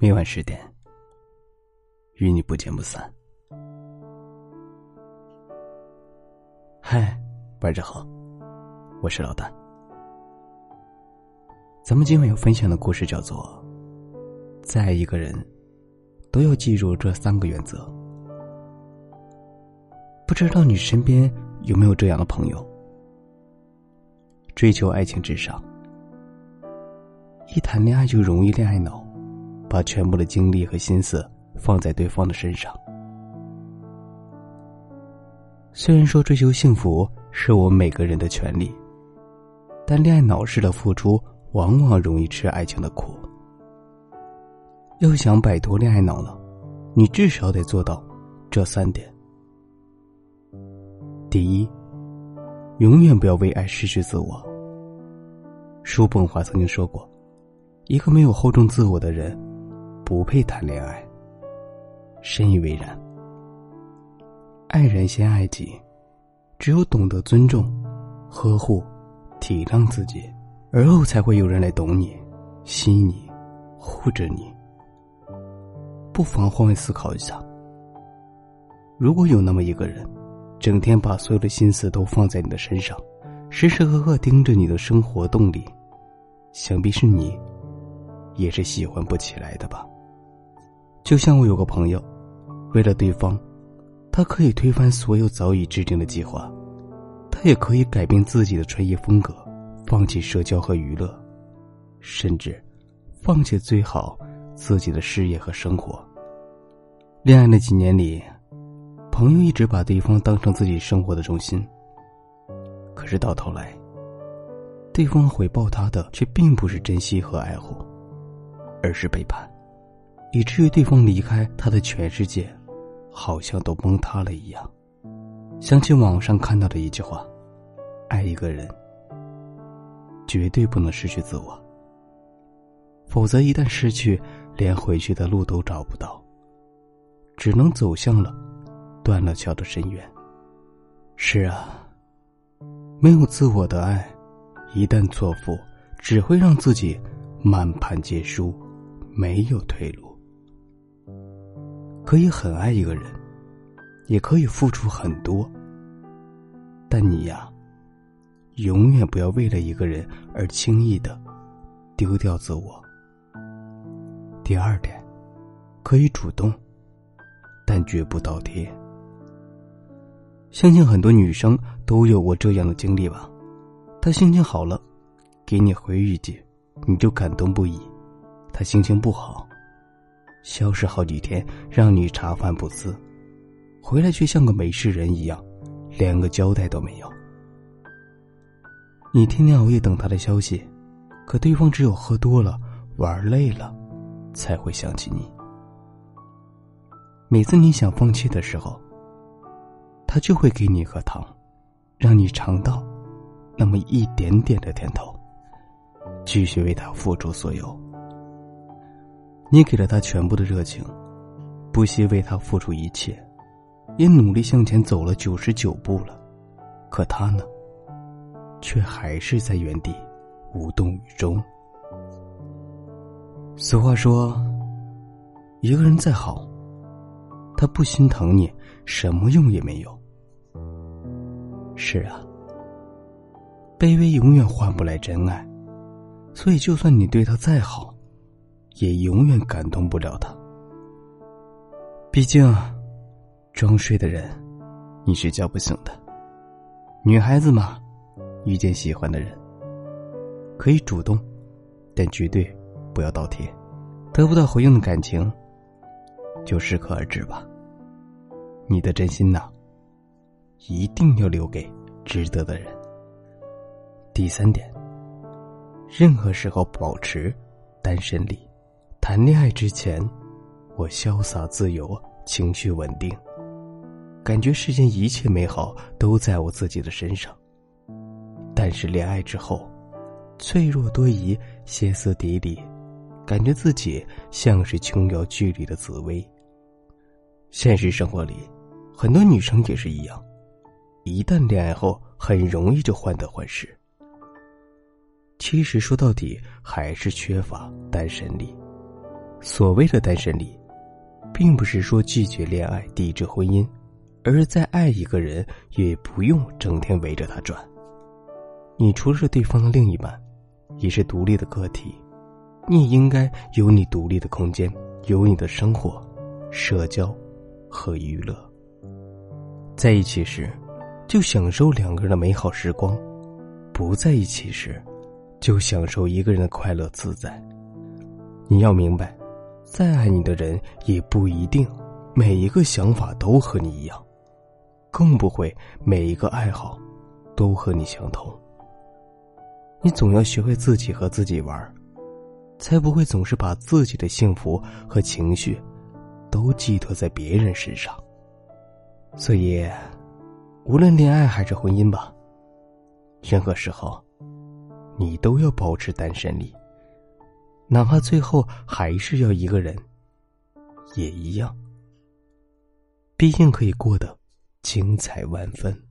每晚十点，与你不见不散。嗨，晚上好，我是老大。咱们今晚要分享的故事叫做《再一个人，都要记住这三个原则》。不知道你身边有没有这样的朋友？追求爱情至上，一谈恋爱就容易恋爱脑。把全部的精力和心思放在对方的身上。虽然说追求幸福是我们每个人的权利，但恋爱脑式的付出往往容易吃爱情的苦。要想摆脱恋爱脑了，你至少得做到这三点：第一，永远不要为爱失去自我。叔本华曾经说过：“一个没有厚重自我的人。”不配谈恋爱，深以为然。爱人先爱己，只有懂得尊重、呵护、体谅自己，而后才会有人来懂你、吸你、护着你。不妨换位思考一下：如果有那么一个人，整天把所有的心思都放在你的身上，时时刻刻盯着你的生活动力，想必是你，也是喜欢不起来的吧。就像我有个朋友，为了对方，他可以推翻所有早已制定的计划，他也可以改变自己的穿衣风格，放弃社交和娱乐，甚至放弃最好自己的事业和生活。恋爱的几年里，朋友一直把对方当成自己生活的中心，可是到头来，对方回报他的却并不是珍惜和爱护，而是背叛。以至于对方离开他的全世界，好像都崩塌了一样。想起网上看到的一句话：“爱一个人，绝对不能失去自我，否则一旦失去，连回去的路都找不到，只能走向了断了桥的深渊。”是啊，没有自我的爱，一旦错付，只会让自己满盘皆输，没有退路。可以很爱一个人，也可以付出很多。但你呀，永远不要为了一个人而轻易的丢掉自我。第二点，可以主动，但绝不倒贴。相信很多女生都有过这样的经历吧？她心情好了，给你回一句，你就感动不已；她心情不好。消失好几天，让你茶饭不思，回来却像个没事人一样，连个交代都没有。你天天熬夜等他的消息，可对方只有喝多了、玩累了，才会想起你。每次你想放弃的时候，他就会给你一颗糖，让你尝到那么一点点的甜头，继续为他付出所有。你给了他全部的热情，不惜为他付出一切，也努力向前走了九十九步了，可他呢，却还是在原地无动于衷。俗话说，一个人再好，他不心疼你，什么用也没有。是啊，卑微永远换不来真爱，所以就算你对他再好。也永远感动不了他。毕竟，装睡的人，你是叫不醒的。女孩子嘛，遇见喜欢的人，可以主动，但绝对不要倒贴。得不到回应的感情，就适可而止吧。你的真心呐，一定要留给值得的人。第三点，任何时候保持单身力。谈恋爱之前，我潇洒自由，情绪稳定，感觉世间一切美好都在我自己的身上。但是恋爱之后，脆弱多疑，歇斯底里，感觉自己像是琼瑶剧里的紫薇。现实生活里，很多女生也是一样，一旦恋爱后，很容易就患得患失。其实说到底，还是缺乏单身力。所谓的单身里，并不是说拒绝恋爱、抵制婚姻，而是在爱一个人也不用整天围着他转。你除了是对方的另一半，也是独立的个体，你也应该有你独立的空间，有你的生活、社交和娱乐。在一起时，就享受两个人的美好时光；不在一起时，就享受一个人的快乐自在。你要明白。再爱你的人，也不一定每一个想法都和你一样，更不会每一个爱好都和你相同。你总要学会自己和自己玩，才不会总是把自己的幸福和情绪都寄托在别人身上。所以，无论恋爱还是婚姻吧，任何时候，你都要保持单身力。哪怕最后还是要一个人，也一样。毕竟可以过得精彩万分。